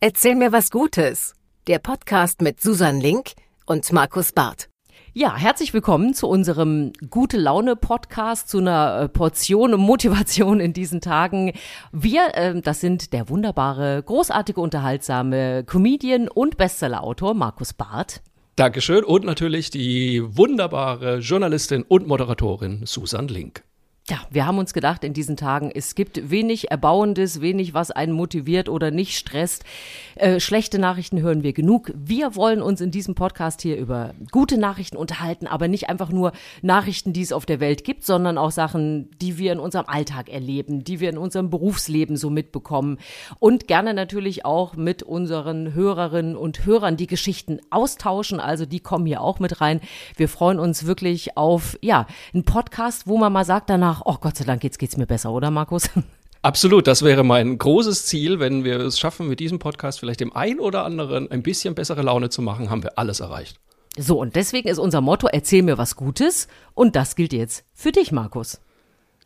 Erzähl mir was Gutes. Der Podcast mit Susan Link und Markus Barth. Ja, herzlich willkommen zu unserem Gute Laune Podcast, zu einer äh, Portion Motivation in diesen Tagen. Wir, äh, das sind der wunderbare, großartige, unterhaltsame Comedian und Bestsellerautor Markus Barth. Dankeschön und natürlich die wunderbare Journalistin und Moderatorin Susan Link. Ja, wir haben uns gedacht in diesen Tagen, es gibt wenig Erbauendes, wenig, was einen motiviert oder nicht stresst. Äh, schlechte Nachrichten hören wir genug. Wir wollen uns in diesem Podcast hier über gute Nachrichten unterhalten, aber nicht einfach nur Nachrichten, die es auf der Welt gibt, sondern auch Sachen, die wir in unserem Alltag erleben, die wir in unserem Berufsleben so mitbekommen und gerne natürlich auch mit unseren Hörerinnen und Hörern die Geschichten austauschen. Also die kommen hier auch mit rein. Wir freuen uns wirklich auf, ja, einen Podcast, wo man mal sagt danach, ach, oh Gott sei Dank, jetzt geht's mir besser, oder Markus? Absolut, das wäre mein großes Ziel. Wenn wir es schaffen, mit diesem Podcast vielleicht dem einen oder anderen ein bisschen bessere Laune zu machen, haben wir alles erreicht. So, und deswegen ist unser Motto, erzähl mir was Gutes. Und das gilt jetzt für dich, Markus.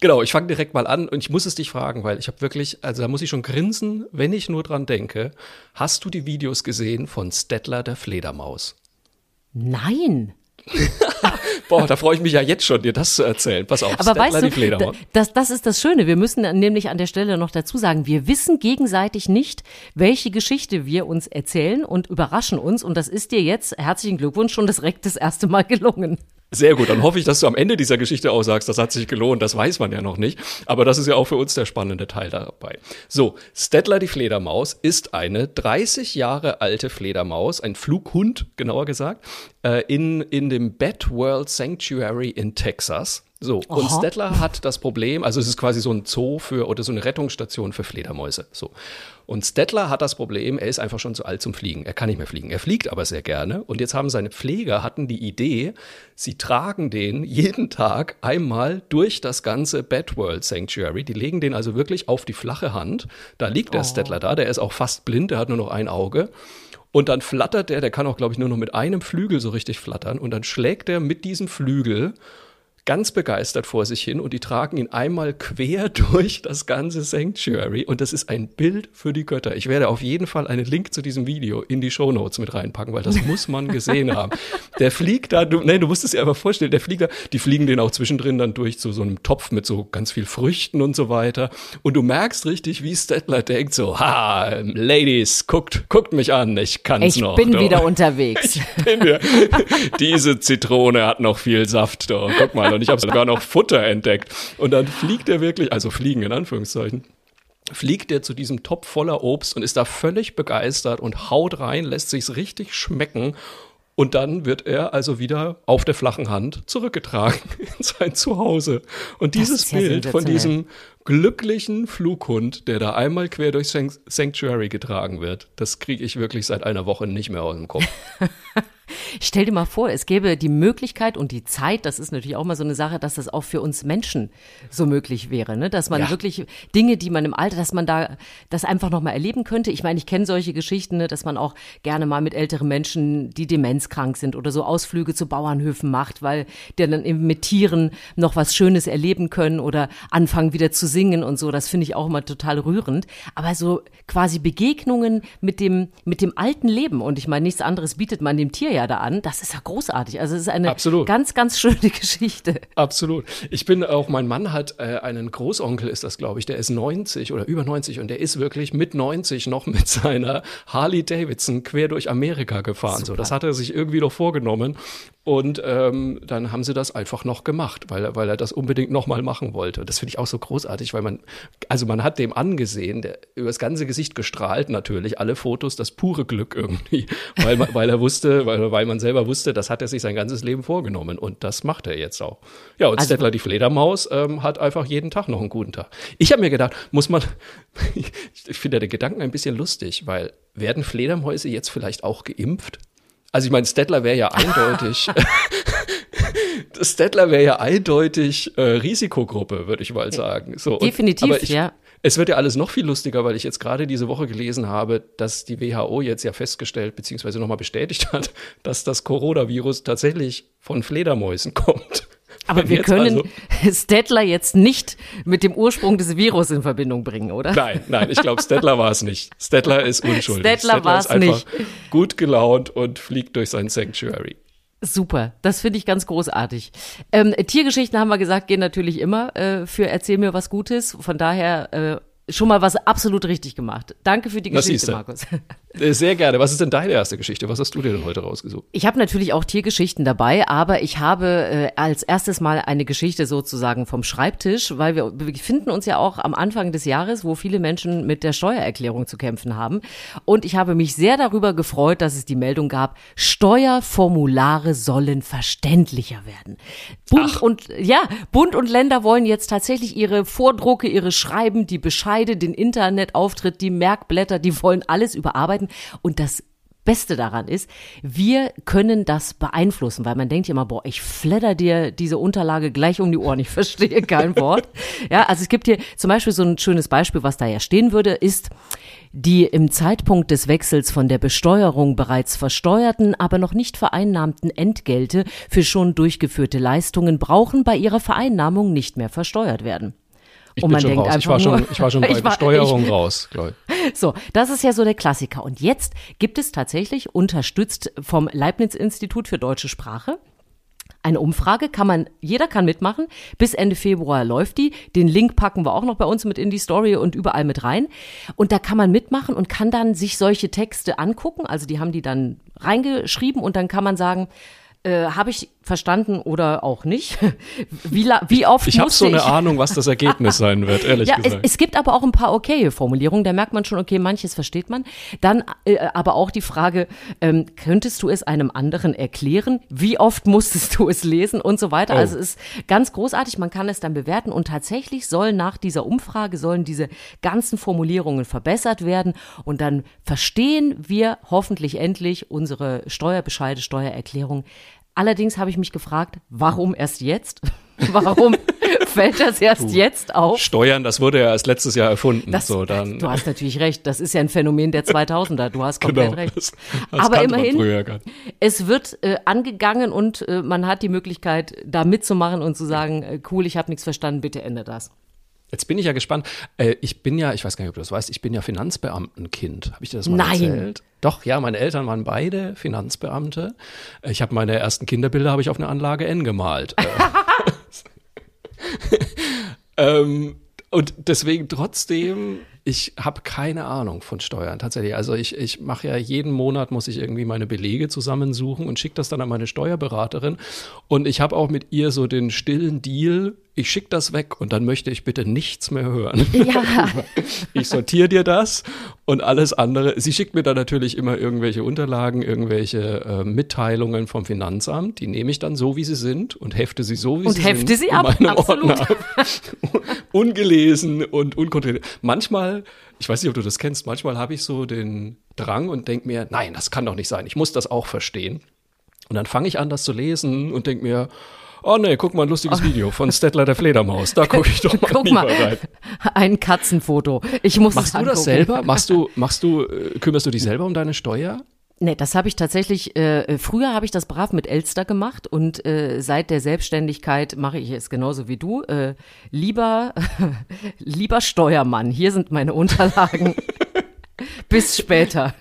Genau, ich fange direkt mal an und ich muss es dich fragen, weil ich habe wirklich, also da muss ich schon grinsen, wenn ich nur dran denke. Hast du die Videos gesehen von Stettler der Fledermaus? Nein. Boah, da freue ich mich ja jetzt schon, dir das zu erzählen. Pass auf, aber weißt du, das, das ist das Schöne. Wir müssen nämlich an der Stelle noch dazu sagen, wir wissen gegenseitig nicht, welche Geschichte wir uns erzählen und überraschen uns. Und das ist dir jetzt, herzlichen Glückwunsch, schon direkt das erste Mal gelungen. Sehr gut, dann hoffe ich, dass du am Ende dieser Geschichte auch sagst, das hat sich gelohnt, das weiß man ja noch nicht. Aber das ist ja auch für uns der spannende Teil dabei. So, Stettler die Fledermaus ist eine 30 Jahre alte Fledermaus, ein Flughund, genauer gesagt, äh, in, in dem Bat World Sanctuary in Texas. So, Aha. und Stettler hat das Problem, also es ist quasi so ein Zoo für oder so eine Rettungsstation für Fledermäuse. So. Und Stettler hat das Problem, er ist einfach schon zu alt zum Fliegen. Er kann nicht mehr fliegen. Er fliegt aber sehr gerne. Und jetzt haben seine Pfleger hatten die Idee, sie tragen den jeden Tag einmal durch das ganze Bedworld Sanctuary. Die legen den also wirklich auf die flache Hand. Da liegt der oh. Stettler da, der ist auch fast blind, der hat nur noch ein Auge. Und dann flattert der, der kann auch, glaube ich, nur noch mit einem Flügel so richtig flattern. Und dann schlägt er mit diesem Flügel ganz begeistert vor sich hin und die tragen ihn einmal quer durch das ganze Sanctuary und das ist ein Bild für die Götter. Ich werde auf jeden Fall einen Link zu diesem Video in die Show Notes mit reinpacken, weil das muss man gesehen haben. Der fliegt da, du, nee, du musst es dir aber vorstellen, der fliegt da, die fliegen den auch zwischendrin dann durch zu so einem Topf mit so ganz viel Früchten und so weiter und du merkst richtig, wie Stettler denkt so, ha, Ladies, guckt, guckt mich an, ich kann's ich noch. Ich bin doch. wieder unterwegs. Ich bin ja, diese Zitrone hat noch viel Saft, doch. guck mal, und ich habe sogar noch Futter entdeckt. Und dann fliegt er wirklich, also fliegen in Anführungszeichen, fliegt er zu diesem Topf voller Obst und ist da völlig begeistert und haut rein, lässt sich's richtig schmecken. Und dann wird er also wieder auf der flachen Hand zurückgetragen in sein Zuhause. Und dieses Bild von diesem glücklichen Flughund, der da einmal quer durch Sanctuary getragen wird, das kriege ich wirklich seit einer Woche nicht mehr aus dem Kopf. Stell dir mal vor, es gäbe die Möglichkeit und die Zeit, das ist natürlich auch mal so eine Sache, dass das auch für uns Menschen so möglich wäre, ne? dass man ja. wirklich Dinge, die man im Alter, dass man da das einfach noch mal erleben könnte. Ich meine, ich kenne solche Geschichten, ne, dass man auch gerne mal mit älteren Menschen, die demenzkrank sind oder so Ausflüge zu Bauernhöfen macht, weil die dann eben mit Tieren noch was Schönes erleben können oder anfangen wieder zu singen und so. Das finde ich auch immer total rührend. Aber so quasi Begegnungen mit dem, mit dem alten Leben und ich meine, nichts anderes bietet man dem Tier ja da an. Das ist ja großartig. Also es ist eine Absolut. ganz, ganz schöne Geschichte. Absolut. Ich bin auch, mein Mann hat äh, einen Großonkel, ist das, glaube ich, der ist 90 oder über 90 und der ist wirklich mit 90 noch mit seiner Harley Davidson quer durch Amerika gefahren. So, das hat er sich irgendwie noch vorgenommen. Und ähm, dann haben sie das einfach noch gemacht, weil, er, weil er das unbedingt nochmal machen wollte. Das finde ich auch so großartig, weil man, also man hat dem angesehen, der über das ganze Gesicht gestrahlt natürlich, alle Fotos, das pure Glück irgendwie, weil, weil er wusste, weil, weil man selber wusste, das hat er sich sein ganzes Leben vorgenommen und das macht er jetzt auch. Ja, und also, Stettler die Fledermaus ähm, hat einfach jeden Tag noch einen guten Tag. Ich habe mir gedacht, muss man, ich finde den Gedanken ein bisschen lustig, weil werden Fledermäuse jetzt vielleicht auch geimpft? Also ich meine, Stettler wäre ja eindeutig. Stettler wäre ja eindeutig äh, Risikogruppe, würde ich mal sagen. So, Definitiv, und, ich, ja. Es wird ja alles noch viel lustiger, weil ich jetzt gerade diese Woche gelesen habe, dass die WHO jetzt ja festgestellt bzw. nochmal bestätigt hat, dass das Coronavirus tatsächlich von Fledermäusen kommt. Aber Wenn wir können also- Stettler jetzt nicht mit dem Ursprung des Virus in Verbindung bringen, oder? Nein, nein, ich glaube, Stettler war es nicht. Stettler ist unschuldig. Stettler war's ist einfach nicht. gut gelaunt und fliegt durch sein Sanctuary. Super, das finde ich ganz großartig. Ähm, Tiergeschichten haben wir gesagt, gehen natürlich immer äh, für Erzähl mir was Gutes. Von daher äh, schon mal was absolut richtig gemacht. Danke für die Geschichte. Markus. Äh, Sehr gerne. Was ist denn deine erste Geschichte? Was hast du dir denn heute rausgesucht? Ich habe natürlich auch Tiergeschichten dabei, aber ich habe äh, als erstes Mal eine Geschichte sozusagen vom Schreibtisch, weil wir befinden uns ja auch am Anfang des Jahres, wo viele Menschen mit der Steuererklärung zu kämpfen haben. Und ich habe mich sehr darüber gefreut, dass es die Meldung gab, Steuerformulare sollen verständlicher werden. Bund und ja, Bund und Länder wollen jetzt tatsächlich ihre Vordrucke, ihre Schreiben, die Bescheide, den Internetauftritt, die Merkblätter, die wollen alles überarbeiten. Und das Beste daran ist, wir können das beeinflussen, weil man denkt ja immer, boah, ich fledder dir diese Unterlage gleich um die Ohren, ich verstehe kein Wort. Ja, also es gibt hier zum Beispiel so ein schönes Beispiel, was da ja stehen würde, ist, die im Zeitpunkt des Wechsels von der Besteuerung bereits versteuerten, aber noch nicht vereinnahmten Entgelte für schon durchgeführte Leistungen brauchen bei ihrer Vereinnahmung nicht mehr versteuert werden. Ich Und bin man schon denkt raus. Ich war einfach schon, ich war schon bei war- Besteuerung ich- raus, ich. So, das ist ja so der Klassiker. Und jetzt gibt es tatsächlich, unterstützt vom Leibniz-Institut für deutsche Sprache, eine Umfrage, kann man, jeder kann mitmachen. Bis Ende Februar läuft die. Den Link packen wir auch noch bei uns mit in die Story und überall mit rein. Und da kann man mitmachen und kann dann sich solche Texte angucken. Also die haben die dann reingeschrieben und dann kann man sagen, äh, habe ich verstanden oder auch nicht? Wie, la- wie oft Ich habe so eine ich Ahnung, was das Ergebnis sein wird, ehrlich ja, es, gesagt. es gibt aber auch ein paar okaye Formulierungen, da merkt man schon, okay, manches versteht man. Dann äh, aber auch die Frage, ähm, könntest du es einem anderen erklären? Wie oft musstest du es lesen und so weiter? Oh. Also es ist ganz großartig, man kann es dann bewerten und tatsächlich soll nach dieser Umfrage, sollen diese ganzen Formulierungen verbessert werden und dann verstehen wir hoffentlich endlich unsere Steuerbescheide, Steuererklärung. Allerdings habe ich mich gefragt, warum erst jetzt? Warum fällt das erst jetzt auf? Steuern, das wurde ja erst letztes Jahr erfunden. Das, so, dann, du hast natürlich recht, das ist ja ein Phänomen der 2000er, du hast komplett genau, recht. das, das Aber immerhin, es wird äh, angegangen und äh, man hat die Möglichkeit, da mitzumachen und zu sagen, äh, cool, ich habe nichts verstanden, bitte ändere das. Jetzt bin ich ja gespannt. Äh, ich bin ja, ich weiß gar nicht, ob du das weißt, ich bin ja Finanzbeamtenkind. Habe ich dir das mal Nein. erzählt? Doch, ja, meine Eltern waren beide Finanzbeamte. Ich habe meine ersten Kinderbilder habe ich auf eine Anlage N gemalt. Äh, ähm, und deswegen trotzdem, ich habe keine Ahnung von Steuern tatsächlich. Also ich, ich mache ja jeden Monat, muss ich irgendwie meine Belege zusammensuchen und schicke das dann an meine Steuerberaterin. Und ich habe auch mit ihr so den stillen Deal, ich schicke das weg und dann möchte ich bitte nichts mehr hören. Ja, Ich sortiere dir das und alles andere. Sie schickt mir dann natürlich immer irgendwelche Unterlagen, irgendwelche äh, Mitteilungen vom Finanzamt. Die nehme ich dann so, wie sie sind und hefte sie so, wie Und sie hefte sind. sie in ab, meinem absolut. Ordner ab. Ungelesen und unkontrolliert. Manchmal, ich weiß nicht, ob du das kennst, manchmal habe ich so den Drang und denke mir, nein, das kann doch nicht sein. Ich muss das auch verstehen. Und dann fange ich an, das zu lesen und denke mir, oh nee, guck mal, ein lustiges Video von Stettler der Fledermaus. Da gucke ich doch mal guck mal, rein. ein Katzenfoto. Ich muss Machst es du das angucken. selber? Machst du, machst du, äh, kümmerst du dich selber um deine Steuer? Nee, das habe ich tatsächlich, äh, früher habe ich das brav mit Elster gemacht und äh, seit der Selbstständigkeit mache ich es genauso wie du. Äh, lieber, lieber Steuermann, hier sind meine Unterlagen. Bis später.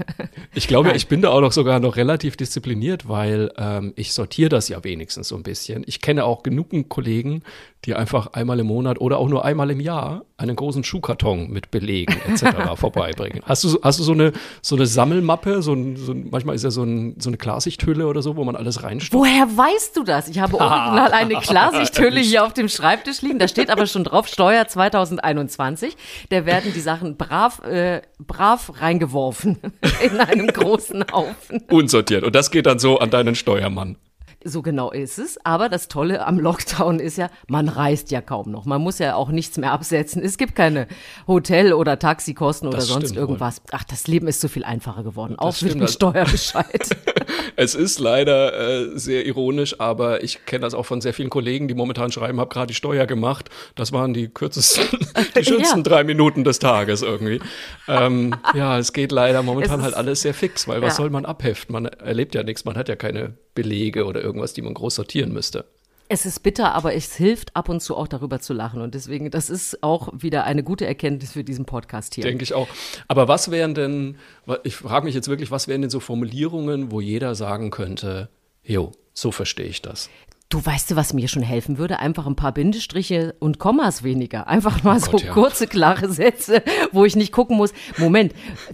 Ich glaube, ich bin da auch noch sogar noch relativ diszipliniert, weil ähm, ich sortiere das ja wenigstens so ein bisschen. Ich kenne auch genug Kollegen, die einfach einmal im Monat oder auch nur einmal im Jahr einen großen Schuhkarton mit Belegen etc. vorbeibringen. Hast du, so- hast du so eine, so eine Sammelmappe? So ein, so ein, manchmal ist ja so, ein, so eine Klarsichthülle oder so, wo man alles reinstopft. Woher weißt du das? Ich habe original eine Klarsichthülle hier auf dem Schreibtisch liegen. Da steht aber schon drauf Steuer 2021. Da werden die Sachen brav, äh, brav reingeworfen in einem großen Haufen. Unsortiert. Und das geht dann so an deinen Steuermann. So genau ist es. Aber das Tolle am Lockdown ist ja, man reist ja kaum noch. Man muss ja auch nichts mehr absetzen. Es gibt keine Hotel- oder Taxikosten oder Das sonst stimmt wohl. irgendwas. Ach, das Leben ist so viel einfacher geworden. Auch mit stimmt. dem Steuerbescheid. Es ist leider äh, sehr ironisch, aber ich kenne das auch von sehr vielen Kollegen, die momentan schreiben, habe gerade die Steuer gemacht. Das waren die kürzesten, die schönsten Ja. drei Minuten des Tages irgendwie. ähm, ja, es geht leider momentan halt alles sehr fix, weil was Ja. soll man abheften? Man erlebt ja nichts, man hat ja keine Belege oder irgendwas, die man groß sortieren müsste. Es ist bitter, aber es hilft ab und zu auch darüber zu lachen. Und deswegen, das ist auch wieder eine gute Erkenntnis für diesen Podcast hier. Denke ich auch. Aber was wären denn, ich frage mich jetzt wirklich, was wären denn so Formulierungen, wo jeder sagen könnte, jo, so verstehe ich das. Du weißt du, was mir schon helfen würde? Einfach ein paar Bindestriche und Kommas weniger. Einfach mal oh so Gott, ja. kurze, klare Sätze, wo ich nicht gucken muss. Moment,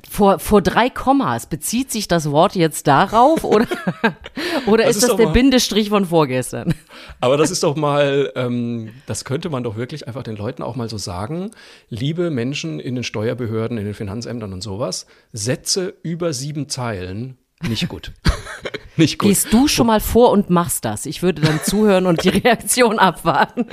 vor, vor drei Kommas bezieht sich das Wort jetzt darauf oder, oder das ist, ist das der mal, Bindestrich von vorgestern? Aber das ist doch mal, ähm, das könnte man doch wirklich einfach den Leuten auch mal so sagen. Liebe Menschen in den Steuerbehörden, in den Finanzämtern und sowas, Sätze über sieben Zeilen nicht gut. Nicht gut. Gehst du schon mal vor und machst das? Ich würde dann zuhören und die Reaktion abwarten.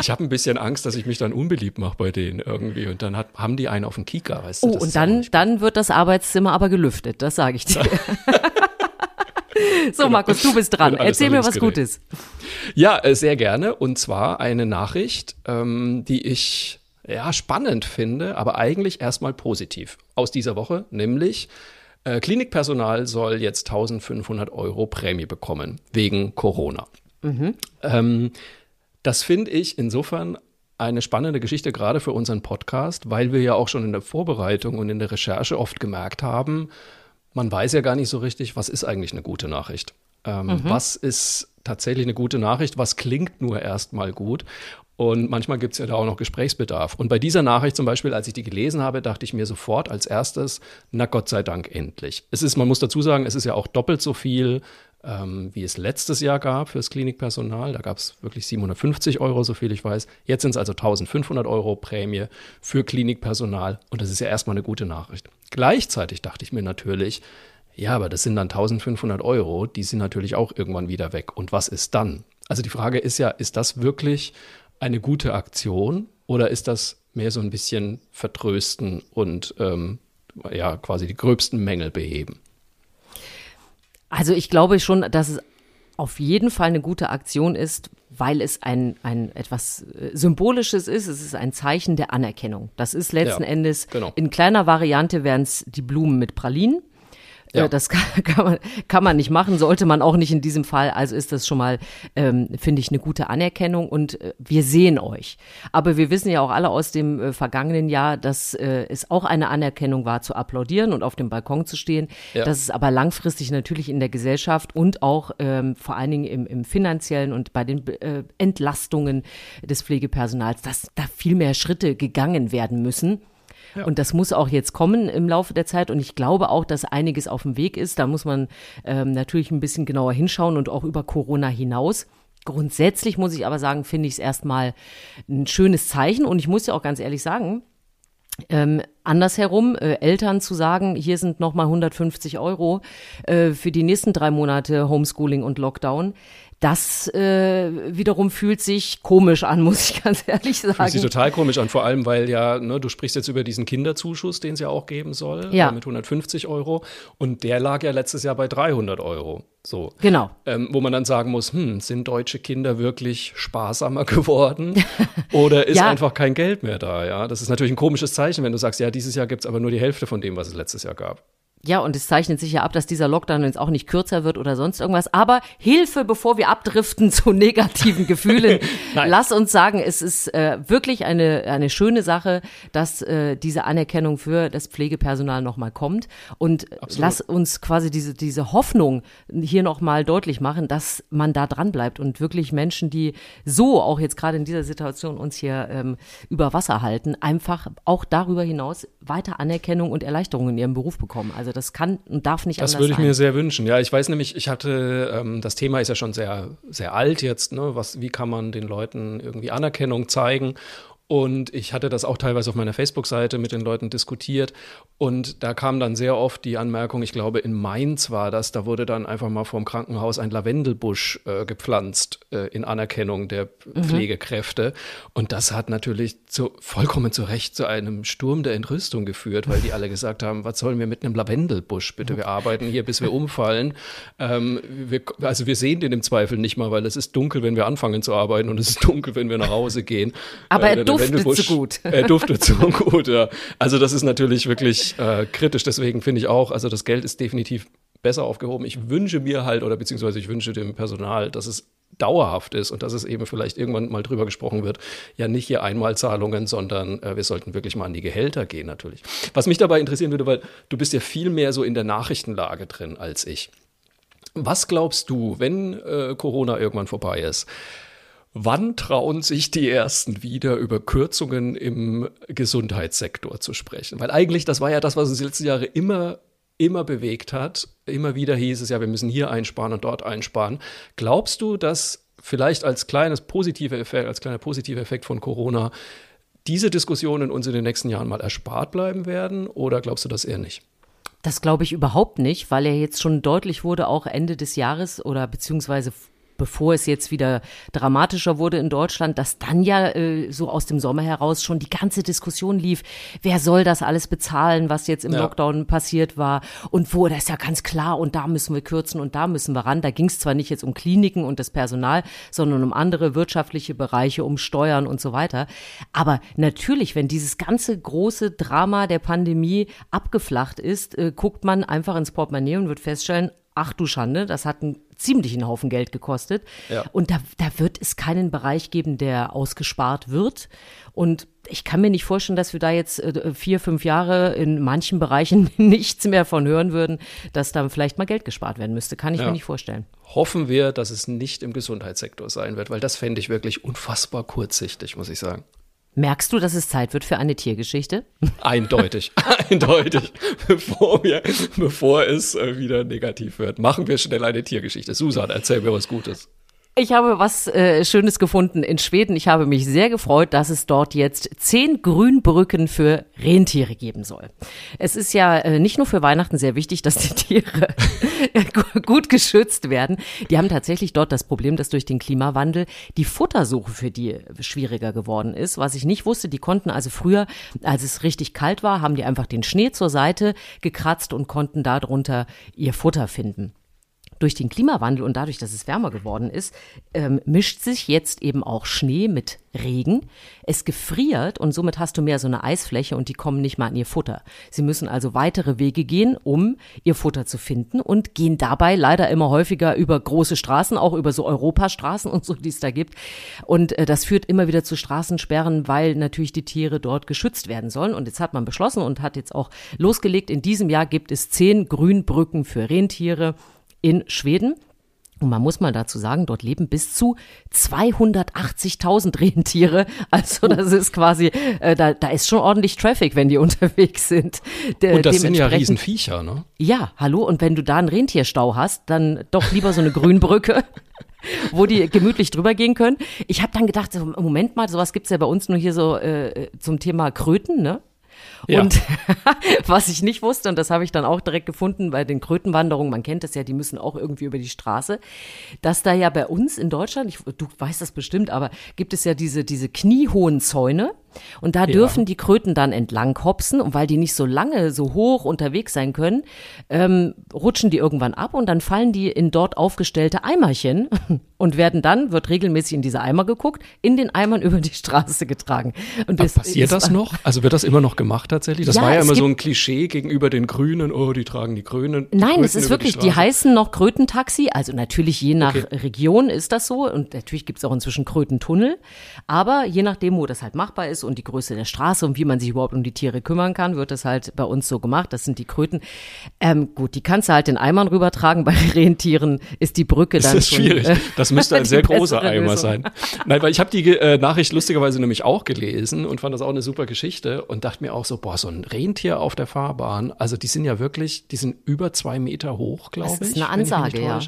Ich habe ein bisschen Angst, dass ich mich dann unbeliebt mache bei denen irgendwie. Und dann hat, haben die einen auf dem Kika, weißt du? Oh, und dann, dann wird das Arbeitszimmer aber gelüftet, das sage ich dir. so, genau. Markus, du bist dran. Erzähl mir was Gutes. Ja, äh, sehr gerne. Und zwar eine Nachricht, ähm, die ich ja spannend finde, aber eigentlich erstmal positiv aus dieser Woche, nämlich äh, Klinikpersonal soll jetzt 1500 Euro Prämie bekommen wegen Corona. Mhm. Ähm, das finde ich insofern eine spannende Geschichte, gerade für unseren Podcast, weil wir ja auch schon in der Vorbereitung und in der Recherche oft gemerkt haben, man weiß ja gar nicht so richtig, was ist eigentlich eine gute Nachricht. Ähm, mhm. Was ist tatsächlich eine gute Nachricht? Was klingt nur erstmal gut? Und manchmal gibt es ja da auch noch Gesprächsbedarf. Und bei dieser Nachricht zum Beispiel, als ich die gelesen habe, dachte ich mir sofort als erstes, na Gott sei Dank endlich. Es ist, man muss dazu sagen, es ist ja auch doppelt so viel, ähm, wie es letztes Jahr gab fürs Klinikpersonal. Da gab es wirklich 750 Euro, so viel ich weiß. Jetzt sind es also 1500 Euro Prämie für Klinikpersonal. Und das ist ja erstmal eine gute Nachricht. Gleichzeitig dachte ich mir natürlich, ja, aber das sind dann 1500 Euro, die sind natürlich auch irgendwann wieder weg. Und was ist dann? Also die Frage ist ja, ist das wirklich eine gute Aktion oder ist das mehr so ein bisschen vertrösten und ähm, ja quasi die gröbsten Mängel beheben? Also ich glaube schon, dass es auf jeden Fall eine gute Aktion ist, weil es ein, ein etwas äh, Symbolisches ist. Es ist ein Zeichen der Anerkennung. Das ist letzten ja, Endes genau. in kleiner Variante wären es die Blumen mit Pralinen. Ja. Das kann, kann, man, kann man nicht machen, sollte man auch nicht in diesem Fall. Also ist das schon mal, ähm, finde ich, eine gute Anerkennung und äh, wir sehen euch. Aber wir wissen ja auch alle aus dem äh, vergangenen Jahr, dass äh, es auch eine Anerkennung war, zu applaudieren und auf dem Balkon zu stehen. Ja. Dass es aber langfristig natürlich in der Gesellschaft und auch ähm, vor allen Dingen im, im finanziellen und bei den äh, Entlastungen des Pflegepersonals, dass da viel mehr Schritte gegangen werden müssen und das muss auch jetzt kommen im Laufe der Zeit. Und ich glaube auch, dass einiges auf dem Weg ist. Da muss man ähm, natürlich ein bisschen genauer hinschauen und auch über Corona hinaus. Grundsätzlich muss ich aber sagen, finde ich es erstmal ein schönes Zeichen. Und ich muss ja auch ganz ehrlich sagen, ähm, andersherum, äh, Eltern zu sagen, hier sind nochmal 150 Euro äh, für die nächsten drei Monate Homeschooling und Lockdown, das äh, wiederum fühlt sich komisch an, muss ich ganz ehrlich sagen. Fühlt sich total komisch an, vor allem, weil ja, ne, du sprichst jetzt über diesen Kinderzuschuss, den es ja auch geben soll, ja. Äh, mit 150 Euro. Und der lag ja letztes Jahr bei 300 Euro. So. Genau. Ähm, wo man dann sagen muss, hm, sind deutsche Kinder wirklich sparsamer geworden? Oder ist ja. einfach kein Geld mehr da? Ja, das ist natürlich ein komisches Zeichen, wenn du sagst, ja, dieses Jahr gibt es aber nur die Hälfte von dem, was es letztes Jahr gab. Ja, und es zeichnet sich ja ab, dass dieser Lockdown jetzt auch nicht kürzer wird oder sonst irgendwas. Aber Hilfe, bevor wir abdriften zu negativen Gefühlen. Lass uns sagen, es ist äh, wirklich eine, eine schöne Sache, dass äh, diese Anerkennung für das Pflegepersonal nochmal kommt. Und Absolut. lass uns quasi diese, diese Hoffnung hier nochmal deutlich machen, dass man da dran bleibt und wirklich Menschen, die so auch jetzt gerade in dieser Situation uns hier ähm, über Wasser halten, einfach auch darüber hinaus weiter Anerkennung und Erleichterung in ihrem Beruf bekommen. Also also das kann und darf nicht das anders sein. Das würde ich mir sehr wünschen. Ja, ich weiß nämlich, ich hatte, ähm, das Thema ist ja schon sehr, sehr alt jetzt, ne? Was, wie kann man den Leuten irgendwie Anerkennung zeigen? Und ich hatte das auch teilweise auf meiner Facebook-Seite mit den Leuten diskutiert. Und da kam dann sehr oft die Anmerkung, ich glaube, in Mainz war das, da wurde dann einfach mal vorm Krankenhaus ein Lavendelbusch äh, gepflanzt äh, in Anerkennung der mhm. Pflegekräfte. Und das hat natürlich zu, vollkommen zu Recht zu einem Sturm der Entrüstung geführt, weil die alle gesagt haben, was sollen wir mit einem Lavendelbusch? Bitte, wir arbeiten hier, bis wir umfallen. Ähm, wir, also wir sehen den im Zweifel nicht mal, weil es ist dunkel, wenn wir anfangen zu arbeiten und es ist dunkel, wenn wir nach Hause gehen. Aber äh, duftet so gut. Er duftet so gut, ja. Also das ist natürlich wirklich äh, kritisch. Deswegen finde ich auch, also das Geld ist definitiv besser aufgehoben. Ich wünsche mir halt, oder beziehungsweise ich wünsche dem Personal, dass es dauerhaft ist und dass es eben vielleicht irgendwann mal drüber gesprochen wird, ja nicht hier Einmalzahlungen, sondern äh, wir sollten wirklich mal an die Gehälter gehen natürlich. Was mich dabei interessieren würde, weil du bist ja viel mehr so in der Nachrichtenlage drin als ich. Was glaubst du, wenn äh, Corona irgendwann vorbei ist? Wann trauen sich die Ersten wieder über Kürzungen im Gesundheitssektor zu sprechen? Weil eigentlich, das war ja das, was uns die letzten Jahre immer, immer bewegt hat. Immer wieder hieß es ja, wir müssen hier einsparen und dort einsparen. Glaubst du, dass vielleicht als kleines positiver Effekt, als kleiner positiver Effekt von Corona diese Diskussionen uns in den nächsten Jahren mal erspart bleiben werden? Oder glaubst du das eher nicht? Das glaube ich überhaupt nicht, weil er jetzt schon deutlich wurde, auch Ende des Jahres oder beziehungsweise bevor es jetzt wieder dramatischer wurde in Deutschland, dass dann ja äh, so aus dem Sommer heraus schon die ganze Diskussion lief, wer soll das alles bezahlen, was jetzt im ja. Lockdown passiert war und wo, das ist ja ganz klar und da müssen wir kürzen und da müssen wir ran. Da ging es zwar nicht jetzt um Kliniken und das Personal, sondern um andere wirtschaftliche Bereiche, um Steuern und so weiter. Aber natürlich, wenn dieses ganze große Drama der Pandemie abgeflacht ist, äh, guckt man einfach ins Portemonnaie und wird feststellen, ach du Schande, das hat einen ziemlichen Haufen Geld gekostet. Ja. Und da, da wird es keinen Bereich geben, der ausgespart wird. Und ich kann mir nicht vorstellen, dass wir da jetzt äh, vier, fünf Jahre in manchen Bereichen nichts mehr von hören würden, dass da vielleicht mal Geld gespart werden müsste. Kann ich ja. mir nicht vorstellen. Hoffen wir, dass es nicht im Gesundheitssektor sein wird, weil das fände ich wirklich unfassbar kurzsichtig, muss ich sagen. Merkst du, dass es Zeit wird für eine Tiergeschichte? Eindeutig, eindeutig. Bevor, wir, bevor es äh, wieder negativ wird, machen wir schnell eine Tiergeschichte. Susan, erzähl mir was Gutes. Ich habe was äh, Schönes gefunden in Schweden. Ich habe mich sehr gefreut, dass es dort jetzt zehn Grünbrücken für Rentiere geben soll. Es ist ja äh, nicht nur für Weihnachten sehr wichtig, dass die Tiere gut geschützt werden. Die haben tatsächlich dort das Problem, dass durch den Klimawandel die Futtersuche für die schwieriger geworden ist. Was ich nicht wusste, die konnten also früher, als es richtig kalt war, haben die einfach den Schnee zur Seite gekratzt und konnten darunter ihr Futter finden durch den Klimawandel und dadurch, dass es wärmer geworden ist, ähm, mischt sich jetzt eben auch Schnee mit Regen. Es gefriert und somit hast du mehr so eine Eisfläche und die kommen nicht mal an ihr Futter. Sie müssen also weitere Wege gehen, um ihr Futter zu finden und gehen dabei leider immer häufiger über große Straßen, auch über so Europastraßen und so, die es da gibt. Und äh, das führt immer wieder zu Straßensperren, weil natürlich die Tiere dort geschützt werden sollen. Und jetzt hat man beschlossen und hat jetzt auch losgelegt, in diesem Jahr gibt es zehn Grünbrücken für Rentiere in Schweden. Und man muss mal dazu sagen, dort leben bis zu 280.000 Rentiere. Also das ist quasi, äh, da, da ist schon ordentlich Traffic, wenn die unterwegs sind. De, und das sind ja Riesenviecher, ne? Ja, hallo. Und wenn du da einen Rentierstau hast, dann doch lieber so eine Grünbrücke. wo die gemütlich drüber gehen können. Ich habe dann gedacht, Moment mal, sowas gibt's ja bei uns nur hier so äh, zum Thema Kröten, ne? Ja. Und was ich nicht wusste, und das habe ich dann auch direkt gefunden bei den Krötenwanderungen, man kennt das ja, die müssen auch irgendwie über die Straße, dass da ja bei uns in Deutschland, ich, du weißt das bestimmt, aber gibt es ja diese, diese kniehohen Zäune. Und da ja. dürfen die Kröten dann entlang hopsen und weil die nicht so lange so hoch unterwegs sein können, ähm, rutschen die irgendwann ab und dann fallen die in dort aufgestellte Eimerchen und werden dann, wird regelmäßig in diese Eimer geguckt, in den Eimern über die Straße getragen. Und das, passiert das noch? Also wird das immer noch gemacht tatsächlich? Das ja, war ja immer so ein Klischee gegenüber den Grünen, oh, die tragen die Grünen. Die Nein, es ist wirklich, die, die, heißen noch Krötentaxi, also natürlich je nach okay. Region ist das so und natürlich gibt es auch inzwischen Krötentunnel, aber je nachdem, wo das halt machbar ist, ist und die Größe der Straße und wie man sich überhaupt um die Tiere kümmern kann, wird das halt bei uns so gemacht. Das sind die Kröten. Ähm, gut, die kannst du halt in Eimern rübertragen. Bei Rentieren ist die Brücke das dann ist schon, schwierig. Das müsste ein sehr großer Eimer Lösung. sein. Nein, weil ich habe die äh, Nachricht lustigerweise nämlich auch gelesen und fand das auch eine super Geschichte und dachte mir auch so, boah, so ein Rentier auf der Fahrbahn, also die sind ja wirklich, die sind über zwei Meter hoch, glaube ich. Das ist eine Ansage, ja.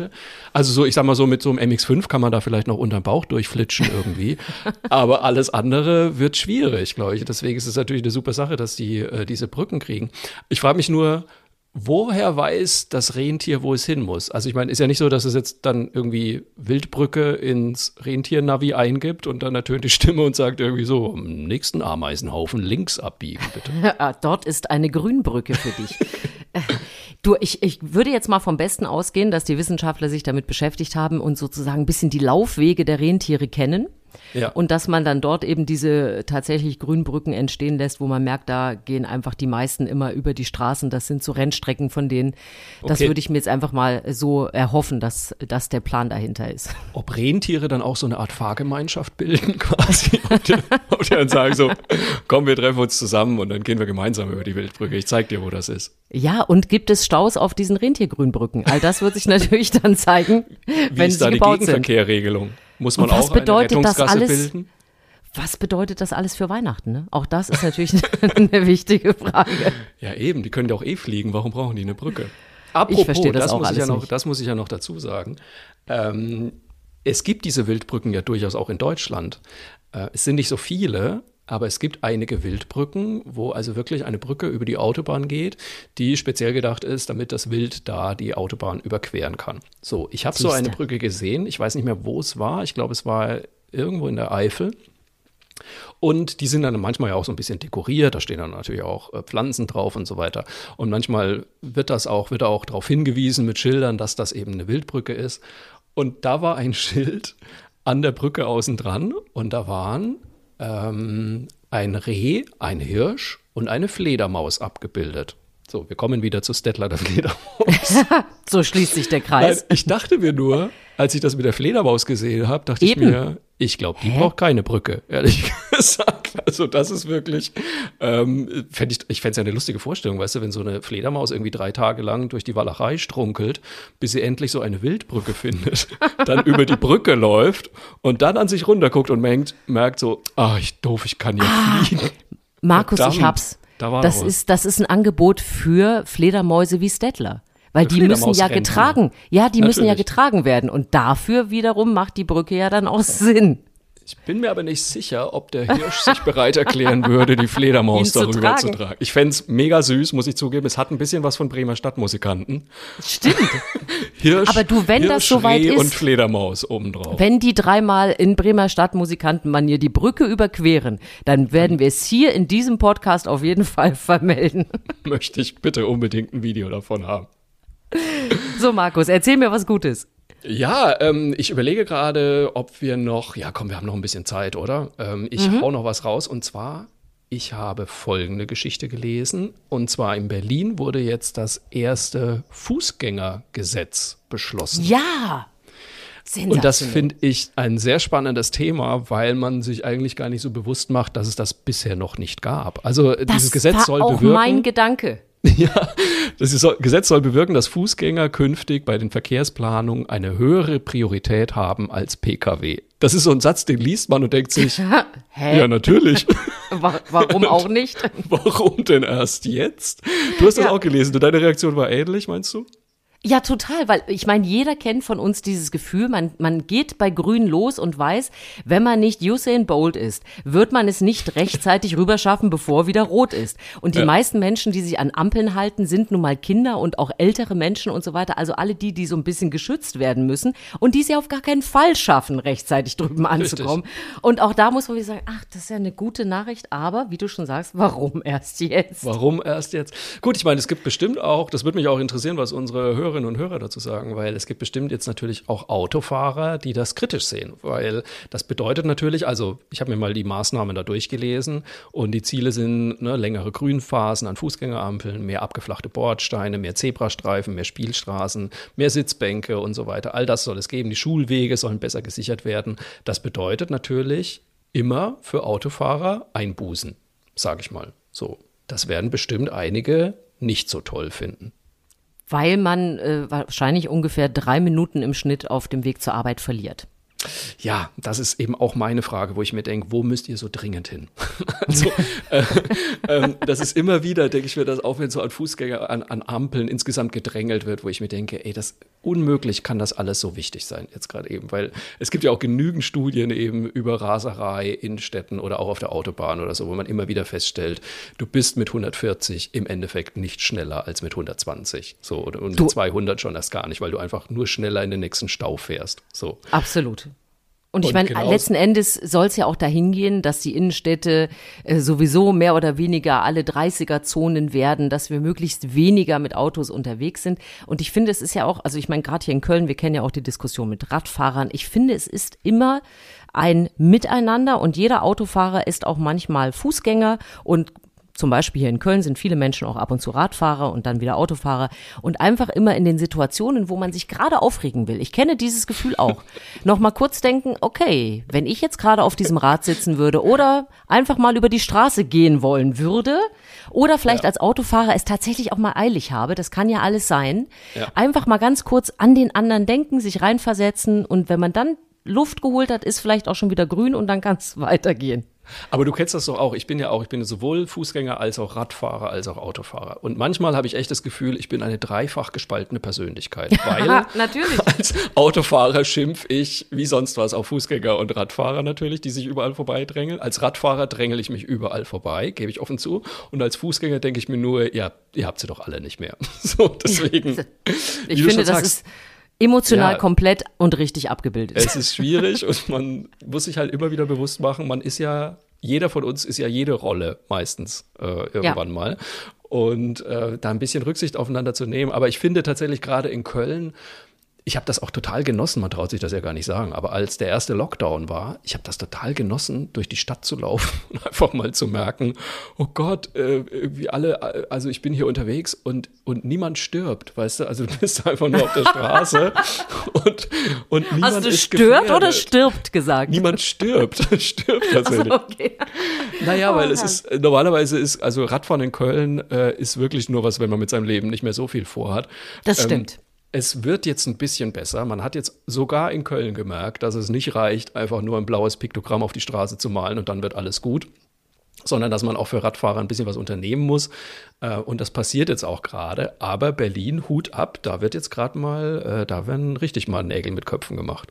Also so, ich sag mal so, mit so einem MX5 kann man da vielleicht noch unterm Bauch durchflitschen irgendwie. Aber alles andere wird schwierig schwierig, glaube ich. Deswegen ist es natürlich eine super Sache, dass die äh, diese Brücken kriegen. Ich frage mich nur, woher weiß das Rentier, wo es hin muss? Also ich meine, ist ja nicht so, dass es jetzt dann irgendwie Wildbrücke ins Rentiernavi eingibt und dann ertönt die Stimme und sagt irgendwie so, am nächsten Ameisenhaufen links abbiegen, bitte. Ah, dort ist eine Grünbrücke für dich. Du, ich, ich würde jetzt mal vom Besten ausgehen, dass die Wissenschaftler sich damit beschäftigt haben und sozusagen ein bisschen die Laufwege der Rentiere kennen Ja. Und dass man dann dort eben diese tatsächlich Grünbrücken entstehen lässt, wo man merkt, da gehen einfach die meisten immer über die Straßen. Das sind so Rennstrecken von denen. Das okay. würde ich mir jetzt einfach mal so erhoffen, dass, dass der Plan dahinter ist. Ob Rentiere dann auch so eine Art Fahrgemeinschaft bilden quasi? ob, die, dann sagen so, komm, wir treffen uns zusammen und dann gehen wir gemeinsam über die Wildbrücke. Ich zeig dir, wo das ist. Ja, und gibt es Staus auf diesen Rentiergrünbrücken? All das wird sich natürlich dann zeigen, Wie wenn ist sie da die Gegenverkehrregelung? Muss man auch eine Rettungsgasse alles, bilden? Was bedeutet das alles für Weihnachten? Ne? Auch das ist natürlich eine wichtige Frage. Ja, eben, die können ja auch eh fliegen. Warum brauchen die eine Brücke? Apropos, ich verstehe das, das muss ich ja noch, das muss ich ja noch dazu sagen. Ähm, es gibt diese Wildbrücken ja durchaus auch in Deutschland. Äh, es sind nicht so viele, aber es gibt einige Wildbrücken, wo also wirklich eine Brücke über die Autobahn geht, die speziell gedacht ist, damit das Wild da die Autobahn überqueren kann. So, ich habe so eine Brücke gesehen. Ich weiß nicht mehr, wo es war. Ich glaube, es war irgendwo in der Eifel. Und die sind dann manchmal ja auch so ein bisschen dekoriert, da stehen dann natürlich auch äh, Pflanzen drauf und so weiter. Und manchmal wird das auch, wird auch darauf hingewiesen mit Schildern, dass das eben eine Wildbrücke ist. Und da war ein Schild an der Brücke außen dran und da waren ähm, ein Reh, ein Hirsch und eine Fledermaus abgebildet. So, wir kommen wieder zu Stettler der Fledermaus. so schließt sich der Kreis. Nein, ich dachte mir nur, als ich das mit der Fledermaus gesehen habe, dachte Eben. ich mir, ich glaube, die Hä? braucht keine Brücke, ehrlich gesagt. Also das ist wirklich, ähm, ich, ich fände es ja eine lustige Vorstellung, weißt du, wenn so eine Fledermaus irgendwie drei Tage lang durch die Walachei strunkelt, bis sie endlich so eine Wildbrücke findet, dann über die Brücke läuft und dann an sich runterguckt und merkt, merkt so, ah, ich doof, ich kann ja ah, fliegen. Markus, Verdammt, ich hab's. Da das, ist, das ist ein Angebot für Fledermäuse wie Stettler. Weil die müssen ja getragen, ja, die Natürlich. müssen ja getragen werden. Und dafür wiederum macht die Brücke ja dann auch Sinn. Ich bin mir aber nicht sicher, ob der Hirsch sich bereit erklären würde, die Fledermaus darüber zu tragen. zu tragen. Ich fände es mega süß, muss ich zugeben. Es hat ein bisschen was von Bremer Stadtmusikanten. Stimmt. Hirsch, aber du, wenn Hirsch, das soweit ist. und Fledermaus obendrauf. Wenn die dreimal in Bremer Stadtmusikantenmanier die Brücke überqueren, dann werden wir es hier in diesem Podcast auf jeden Fall vermelden. Möchte ich bitte unbedingt ein Video davon haben. So, Markus, erzähl mir was Gutes. Ja, ähm, ich überlege gerade, ob wir noch, ja komm, wir haben noch ein bisschen Zeit, oder? Ähm, ich mhm. hau noch was raus und zwar, ich habe folgende Geschichte gelesen und zwar in Berlin wurde jetzt das erste Fußgängergesetz beschlossen. Ja! Und das finde ich ein sehr spannendes Thema, weil man sich eigentlich gar nicht so bewusst macht, dass es das bisher noch nicht gab. Also das dieses Gesetz soll bewirken. Das war auch mein Gedanke. Ja, das ist, Gesetz soll bewirken, dass Fußgänger künftig bei den Verkehrsplanungen eine höhere Priorität haben als Pkw. Das ist so ein Satz, den liest man und denkt sich, Hä? ja, natürlich. Warum auch nicht? Warum denn erst jetzt? Du hast das ja. auch gelesen. Deine Reaktion war ähnlich, meinst du? Ja, total, weil ich meine, jeder kennt von uns dieses Gefühl, man, man geht bei Grün los und weiß, wenn man nicht Usain Bolt ist, wird man es nicht rechtzeitig rüberschaffen, bevor wieder rot ist. Und die ja. meisten Menschen, die sich an Ampeln halten, sind nun mal Kinder und auch ältere Menschen und so weiter, also alle die, die so ein bisschen geschützt werden müssen und die sie auf gar keinen Fall schaffen, rechtzeitig drüben anzukommen. Richtig. Und auch da muss man wieder sagen, ach, das ist ja eine gute Nachricht, aber wie du schon sagst, warum erst jetzt? Warum erst jetzt? Gut, ich meine, es gibt bestimmt auch, das würde mich auch interessieren, was unsere Hörer Hörerinnen und Hörer dazu sagen, weil es gibt bestimmt jetzt natürlich auch Autofahrer, die das kritisch sehen, weil das bedeutet natürlich, also ich habe mir mal die Maßnahmen da durchgelesen und die Ziele sind ne, längere Grünphasen an Fußgängerampeln, mehr abgeflachte Bordsteine, mehr Zebrastreifen, mehr Spielstraßen, mehr Sitzbänke und so weiter. All das soll es geben. Die Schulwege sollen besser gesichert werden. Das bedeutet natürlich immer für Autofahrer Einbußen, sage ich mal. So, das werden bestimmt einige nicht so toll finden weil man äh, wahrscheinlich ungefähr drei Minuten im Schnitt auf dem Weg zur Arbeit verliert. Ja, das ist eben auch meine Frage, wo ich mir denke, wo müsst ihr so dringend hin? also, äh, äh, das ist immer wieder, denke ich mir, dass auch wenn so an Fußgänger, an, an, Ampeln insgesamt gedrängelt wird, wo ich mir denke, ey, das unmöglich kann das alles so wichtig sein, jetzt gerade eben, weil es gibt ja auch genügend Studien eben über Raserei in Städten oder auch auf der Autobahn oder so, wo man immer wieder feststellt, du bist mit 140 im Endeffekt nicht schneller als mit 120. So, und mit 200 schon erst gar nicht, weil du einfach nur schneller in den nächsten Stau fährst. So. Absolut. Und ich meine, letzten Endes soll es ja auch dahin gehen, dass die Innenstädte äh, sowieso mehr oder weniger alle 30er-Zonen werden, dass wir möglichst weniger mit Autos unterwegs sind. Und ich finde, es ist ja auch, also ich meine, gerade hier in Köln, wir kennen ja auch die Diskussion mit Radfahrern. Ich finde, es ist immer ein Miteinander und jeder Autofahrer ist auch manchmal Fußgänger und zum Beispiel hier in Köln sind viele Menschen auch ab und zu Radfahrer und dann wieder Autofahrer und einfach immer in den Situationen, wo man sich gerade aufregen will. Ich kenne dieses Gefühl auch. Nochmal kurz denken, okay, wenn ich jetzt gerade auf diesem Rad sitzen würde oder einfach mal über die Straße gehen wollen würde oder vielleicht ja. als Autofahrer es tatsächlich auch mal eilig habe, das kann ja alles sein, ja. einfach mal ganz kurz an den anderen denken, sich reinversetzen und wenn man dann Luft geholt hat, ist vielleicht auch schon wieder grün und dann kann es weitergehen. Aber du kennst das doch auch. Ich bin ja auch, ich bin sowohl Fußgänger als auch Radfahrer als auch Autofahrer. Und manchmal habe ich echt das Gefühl, ich bin eine dreifach gespaltene Persönlichkeit. Weil natürlich. als Autofahrer schimpf ich wie sonst was auf Fußgänger und Radfahrer natürlich, die sich überall vorbeidrängeln. Als Radfahrer drängel ich mich überall vorbei, gebe ich offen zu. Und als Fußgänger denke ich mir nur, ja, ihr habt sie doch alle nicht mehr. So, deswegen. ich finde, das sagst, ist emotional ja, komplett und richtig abgebildet. Es ist schwierig und man muss sich halt immer wieder bewusst machen, man ist ja, jeder von uns ist ja jede Rolle meistens äh, irgendwann ja. mal. Und äh, da ein bisschen Rücksicht aufeinander zu nehmen. Aber ich finde tatsächlich gerade in Köln, ich habe das auch total genossen, man traut sich das ja gar nicht sagen, aber als der erste Lockdown war, ich habe das total genossen, durch die Stadt zu laufen und einfach mal zu merken, oh Gott, äh, irgendwie alle, also ich bin hier unterwegs und, und niemand stirbt, weißt du, also du bist einfach nur auf der Straße und, und niemand Hast du ist stört gefährdet. oder stirbt gesagt? Niemand stirbt, stirbt tatsächlich. Also, okay. Naja, weil oh, es ist, normalerweise ist, also Radfahren in Köln äh, ist wirklich nur was, wenn man mit seinem Leben nicht mehr so viel vorhat. Das ähm, stimmt es wird jetzt ein bisschen besser. Man hat jetzt sogar in Köln gemerkt, dass es nicht reicht, einfach nur ein blaues Piktogramm auf die Straße zu malen und dann wird alles gut, sondern dass man auch für Radfahrer ein bisschen was unternehmen muss. Äh, und das passiert jetzt auch gerade. Aber Berlin, Hut ab, da wird jetzt gerade mal, äh, da werden richtig mal Nägel mit Köpfen gemacht.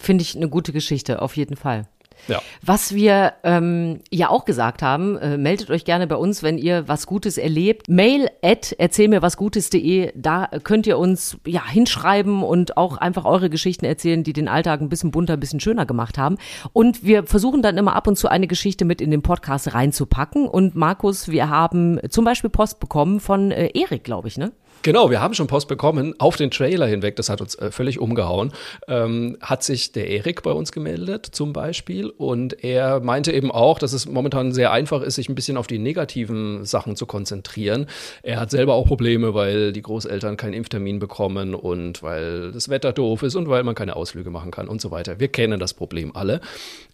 Finde ich eine gute Geschichte, auf jeden Fall. Ja. Was wir ähm, ja auch gesagt haben, äh, meldet euch gerne bei uns, wenn ihr was Gutes erlebt. Mail at erzählmirwasgutes.de, da könnt ihr uns ja hinschreiben und auch einfach eure Geschichten erzählen, die den Alltag ein bisschen bunter, ein bisschen schöner gemacht haben. Und wir versuchen dann immer ab und zu eine Geschichte mit in den Podcast reinzupacken. Und Markus, wir haben zum Beispiel Post bekommen von äh, Erik, glaube ich, ne? Genau, wir haben schon Post bekommen auf den Trailer hinweg, das hat uns äh, völlig umgehauen. Ähm, hat sich der Erik bei uns gemeldet zum Beispiel und er meinte eben auch, dass es momentan sehr einfach ist, sich ein bisschen auf die negativen Sachen zu konzentrieren. Er hat selber auch Probleme, weil die Großeltern keinen Impftermin bekommen und weil das Wetter doof ist und weil man keine Ausflüge machen kann und so weiter. Wir kennen das Problem alle.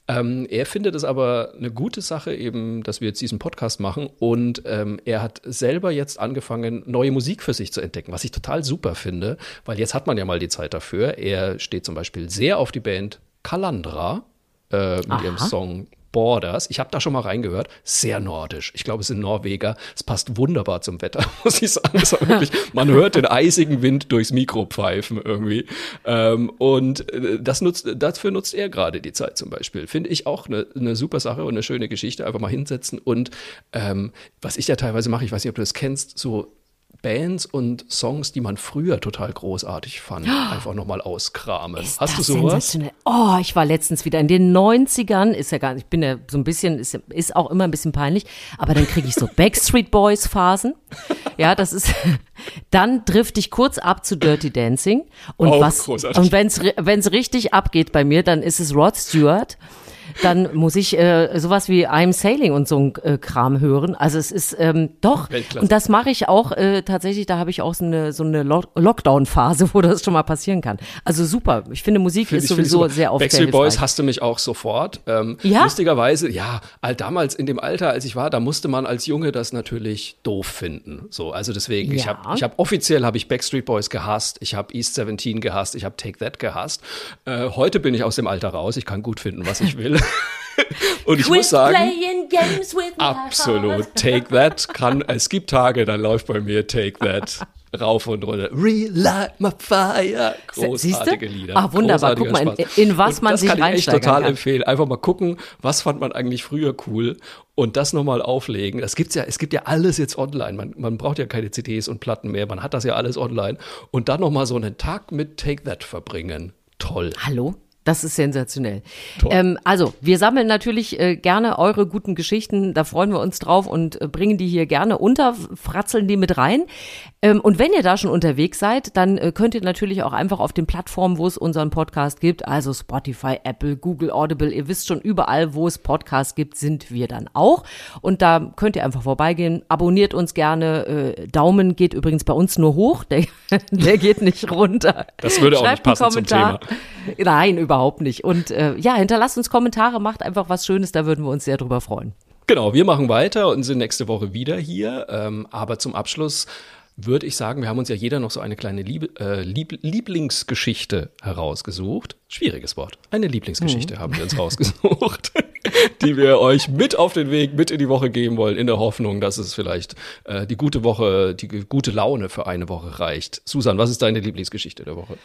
Ähm, er findet es aber eine gute Sache, eben, dass wir jetzt diesen Podcast machen. Und ähm, er hat selber jetzt angefangen, neue Musik für sich zu entdecken, was ich total super finde, weil jetzt hat man ja mal die Zeit dafür. Er steht zum Beispiel sehr auf die Band Kalandra äh, mit Aha. ihrem Song Borders. Ich habe da schon mal reingehört. Sehr nordisch. Ich glaube, es sind Norweger. Es passt wunderbar zum Wetter, muss ich sagen. Wirklich, man hört den eisigen Wind durchs Mikro pfeifen irgendwie. Ähm, und äh, das nutzt, dafür nutzt er gerade die Zeit zum Beispiel. Finde ich auch eine, eine super Sache und eine schöne Geschichte. Einfach mal hinsetzen und ähm, was ich ja teilweise mache, ich weiß nicht, ob du das kennst, so Bands und Songs, die man früher total großartig fand, oh, einfach nochmal auskramen. Hast du sowas? Oh, ich war letztens wieder in den 90ern, ist ja gar nicht, ich bin ja so ein bisschen, ist, ist auch immer ein bisschen peinlich, aber dann kriege ich so Backstreet Boys Phasen. Ja, das ist, dann trifft ich kurz ab zu Dirty Dancing und oh, was, großartig. und wenn's, wenn's richtig abgeht bei mir, dann ist es Rod Stewart dann muss ich äh, sowas wie I'm Sailing und so ein äh, Kram hören. Also es ist ähm, doch, und das mache ich auch äh, tatsächlich, da habe ich auch so eine, so eine Lo Lockdown-Phase, wo das schon mal passieren kann. Also super, ich finde Musik find ist sowieso sehr oft Backstreet Boys hast du mich auch sofort. Ähm, ja? Lustigerweise, ja, damals in dem Alter, als ich war, da musste man als Junge das natürlich doof finden. So, also deswegen, ja. ich habe ich hab, offiziell habe ich Backstreet Boys gehasst, ich habe East 17 gehasst, ich habe Take That gehasst. Äh, heute bin ich aus dem Alter raus, ich kann gut finden, was ich will. Und ich Quit muss sagen, absolut, Take That kann, es gibt Tage, da läuft bei mir Take That rauf und runter. Relight my fire. Großartige Lieder. Ach, wunderbar. Guck mal, in, in was man sich reinsteigern kann. Das kann ich echt total kann. empfehlen. Einfach mal gucken, was fand man eigentlich früher cool und das nochmal auflegen. Das gibt's ja, es gibt ja alles jetzt online. Man, man braucht ja keine CDs und Platten mehr. Man hat das ja alles online. Und dann nochmal so einen Tag mit Take That verbringen. Toll. Hallo? Das ist sensationell. Ähm, also, wir sammeln natürlich äh, gerne eure guten Geschichten, da freuen wir uns drauf und äh, bringen die hier gerne unter, fratzeln die mit rein. Ähm, und wenn ihr da schon unterwegs seid, dann äh, könnt ihr natürlich auch einfach auf den Plattformen, wo es unseren Podcast gibt, also Spotify, Apple, Google, Audible, ihr wisst schon, überall, wo es Podcasts gibt, sind wir dann auch. Und da könnt ihr einfach vorbeigehen, abonniert uns gerne. Äh, Daumen geht übrigens bei uns nur hoch, der, der geht nicht runter. Das würde auch Schreibt nicht passen zum Thema. Nein, überhaupt nicht. Und äh, ja, hinterlasst uns Kommentare, macht einfach was Schönes, da würden wir uns sehr drüber freuen. Genau, wir machen weiter und sind nächste Woche wieder hier. Ähm, aber zum Abschluss würde ich sagen, wir haben uns ja jeder noch so eine kleine Lieb äh, Lieb Lieblingsgeschichte herausgesucht. Schwieriges Wort. Eine Lieblingsgeschichte mhm. haben wir uns rausgesucht, die wir euch mit auf den Weg, mit in die Woche geben wollen, in der Hoffnung, dass es vielleicht äh, die gute Woche, die gute Laune für eine Woche reicht. Susan, was ist deine Lieblingsgeschichte der Woche?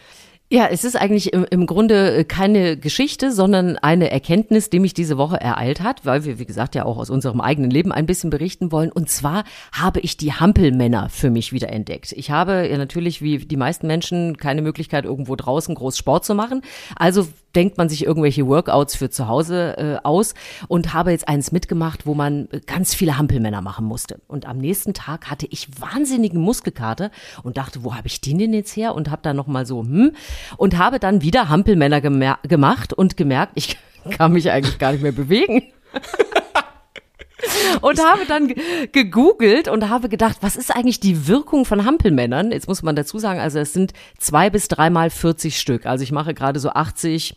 Ja, es ist eigentlich im, Grunde äh, keine Geschichte, sondern eine Erkenntnis, die mich diese Woche ereilt hat, weil wir, wie gesagt, ja auch aus unserem eigenen Leben ein bisschen berichten wollen. Und zwar habe ich die Hampelmänner für mich wieder entdeckt. Ich habe ja natürlich, wie die meisten Menschen, keine Möglichkeit, irgendwo draußen groß Sport zu machen. Also denkt man sich irgendwelche Workouts für zu Hause äh, aus und habe jetzt eins mitgemacht, wo man ganz viele Hampelmänner machen musste. Und am nächsten Tag hatte ich wahnsinnigen Muskelkater und dachte, wo habe ich den denn jetzt her? Und habe dann nochmal so, hm, und habe dann wieder Hampelmänner gemacht und gemerkt, ich kann mich eigentlich gar nicht mehr bewegen. und habe dann gegoogelt und habe gedacht, was ist eigentlich die Wirkung von Hampelmännern? Jetzt muss man dazu sagen, also es sind zwei bis dreimal 40 Stück. Also ich mache gerade so 80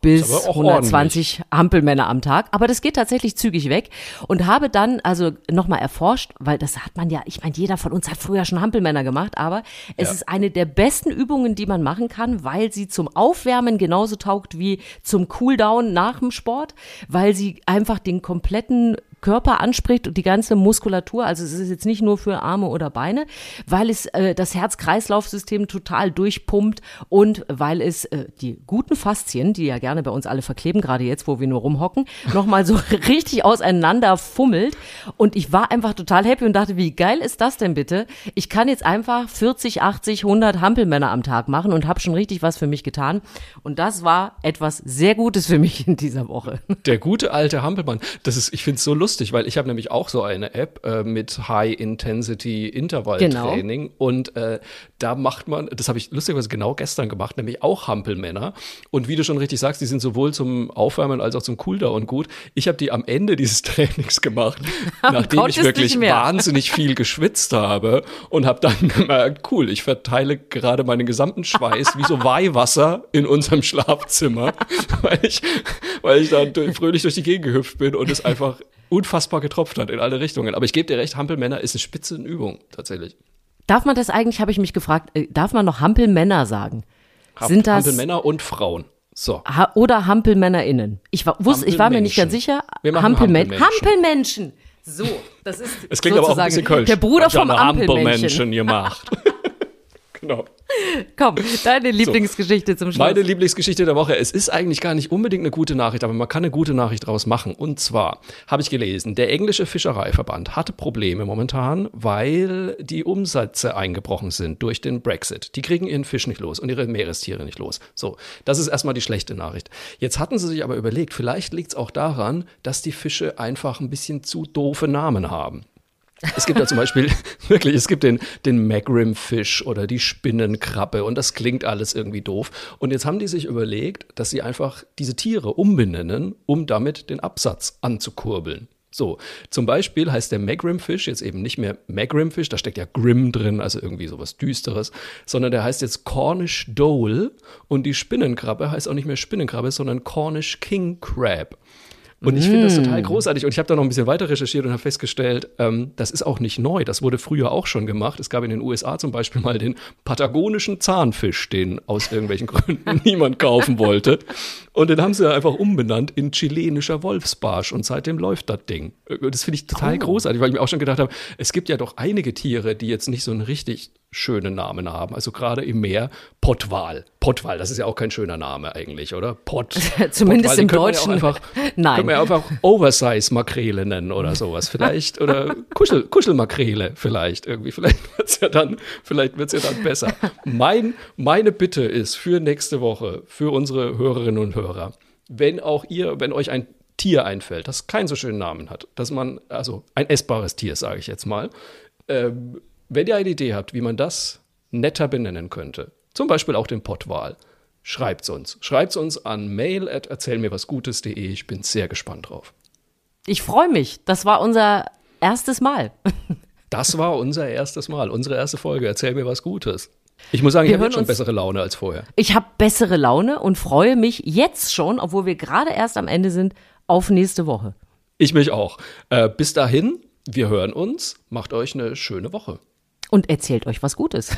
bis 120 ordentlich. Hampelmänner am Tag. Aber das geht tatsächlich zügig weg. Und habe dann also nochmal erforscht, weil das hat man ja, ich meine, jeder von uns hat früher schon Hampelmänner gemacht, aber es ja. ist eine der besten Übungen, die man machen kann, weil sie zum Aufwärmen genauso taugt wie zum Cooldown nach dem Sport, weil sie einfach den kompletten Körper anspricht und die ganze Muskulatur, also es ist jetzt nicht nur für Arme oder Beine, weil es äh, das Herz-Kreislauf-System total durchpumpt und weil es äh, die guten Faszien, die ja gerne bei uns alle verkleben, gerade jetzt, wo wir nur rumhocken, nochmal so richtig auseinander fummelt. Und ich war einfach total happy und dachte, wie geil ist das denn bitte? Ich kann jetzt einfach 40, 80, 100 Hampelmänner am Tag machen und habe schon richtig was für mich getan. Und das war etwas sehr Gutes für mich in dieser Woche. Der gute alte Hampelmann. Das ist, ich finde es so lustig lustig, weil ich habe nämlich auch so eine App äh, mit High-Intensity-Intervall-Training genau. und äh, da macht man, das habe ich lustigerweise genau gestern gemacht, nämlich auch Hampelmänner. Und wie du schon richtig sagst, die sind sowohl zum Aufwärmen als auch zum Cooldown gut. Ich habe die am Ende dieses Trainings gemacht, nachdem ich wirklich wahnsinnig viel geschwitzt habe und habe dann gemerkt, cool, ich verteile gerade meinen gesamten Schweiß wie so Weihwasser in unserem Schlafzimmer, weil ich, weil ich dann fröhlich durch die Gegend gehüpft bin und es einfach unfassbar getropft hat in alle Richtungen. Aber ich gebe dir recht, Hampelmänner ist eine Spitzenübung tatsächlich. Darf man das eigentlich, habe ich mich gefragt, äh, darf man noch Hampelmänner sagen? Hamp Sind das Hampelmänner und Frauen? So. Ha oder HampelmännerInnen. Ich war, wusste, ich war mir nicht ganz sicher. Hampelmen Hampelmenschen. Hampelmenschen. So, das ist Es klingt aber auch ein bisschen kölsch. Der Bruder vom Hampelmenschen gemacht. genau. Komm, deine Lieblingsgeschichte so, zum Schluss. Meine Lieblingsgeschichte der Woche. Es ist eigentlich gar nicht unbedingt eine gute Nachricht, aber man kann eine gute Nachricht daraus machen. Und zwar habe ich gelesen, der englische Fischereiverband hatte Probleme momentan, weil die Umsätze eingebrochen sind durch den Brexit. Die kriegen ihren Fisch nicht los und ihre Meerestiere nicht los. So, das ist erstmal die schlechte Nachricht. Jetzt hatten sie sich aber überlegt, vielleicht liegt es auch daran, dass die Fische einfach ein bisschen zu doofe Namen haben. Es gibt ja zum Beispiel, wirklich, es gibt den, den Magrim-Fisch oder die Spinnenkrabbe und das klingt alles irgendwie doof. Und jetzt haben die sich überlegt, dass sie einfach diese Tiere umbenennen, um damit den Absatz anzukurbeln. So, zum Beispiel heißt der Magrim-Fisch jetzt eben nicht mehr Magrim-Fisch, da steckt ja Grim drin, also irgendwie sowas Düsteres, sondern der heißt jetzt Cornish Dole und die Spinnenkrabbe heißt auch nicht mehr Spinnenkrabbe, sondern Cornish King Crab. Und ich finde das total mm. großartig. Und ich habe da noch ein bisschen weiter recherchiert und habe festgestellt, ähm, das ist auch nicht neu. Das wurde früher auch schon gemacht. Es gab in den USA zum Beispiel mal den patagonischen Zahnfisch, den aus irgendwelchen Gründen niemand kaufen wollte. Und den haben sie einfach umbenannt in chilenischer Wolfsbarsch. Und seitdem läuft das Ding. Das finde ich total oh. großartig, weil ich mir auch schon gedacht habe, es gibt ja doch einige Tiere, die jetzt nicht so einen richtig schöne Namen haben. Also gerade im Meer Pottwal. Pottwal, das ist ja auch kein schöner Name eigentlich, oder? Pott. Zumindest Pottwal, im Deutschen. Einfach, Nein. Können wir einfach Oversize-Makrele nennen oder sowas vielleicht. Oder Kuschel, Kuschelmakrele vielleicht irgendwie. Vielleicht wird's ja dann, vielleicht wird's ja dann besser. Mein, meine Bitte ist für nächste Woche, für unsere Hörerinnen und Hörer, wenn auch ihr, wenn euch ein Tier einfällt, das keinen so schönen Namen hat, dass man, also ein essbares Tier, sage ich jetzt mal, ähm, wenn ihr eine Idee habt, wie man das netter benennen könnte, zum Beispiel auch den Pottwal, schreibt's uns. Schreibt's uns an mail at erzählmirwasgutes.de. Ich bin sehr gespannt drauf. Ich freue mich. Das war unser erstes Mal. Das war unser erstes Mal, unsere erste Folge. Erzähl mir was Gutes. Ich muss sagen, ich Wir habe hören jetzt schon bessere Laune als vorher. Ich habe bessere Laune und freue mich jetzt schon, obwohl wir gerade erst am Ende sind, auf nächste Woche. Ich mich auch. Äh, bis dahin, wir hören uns. Macht euch eine schöne Woche. Und erzählt euch was Gutes.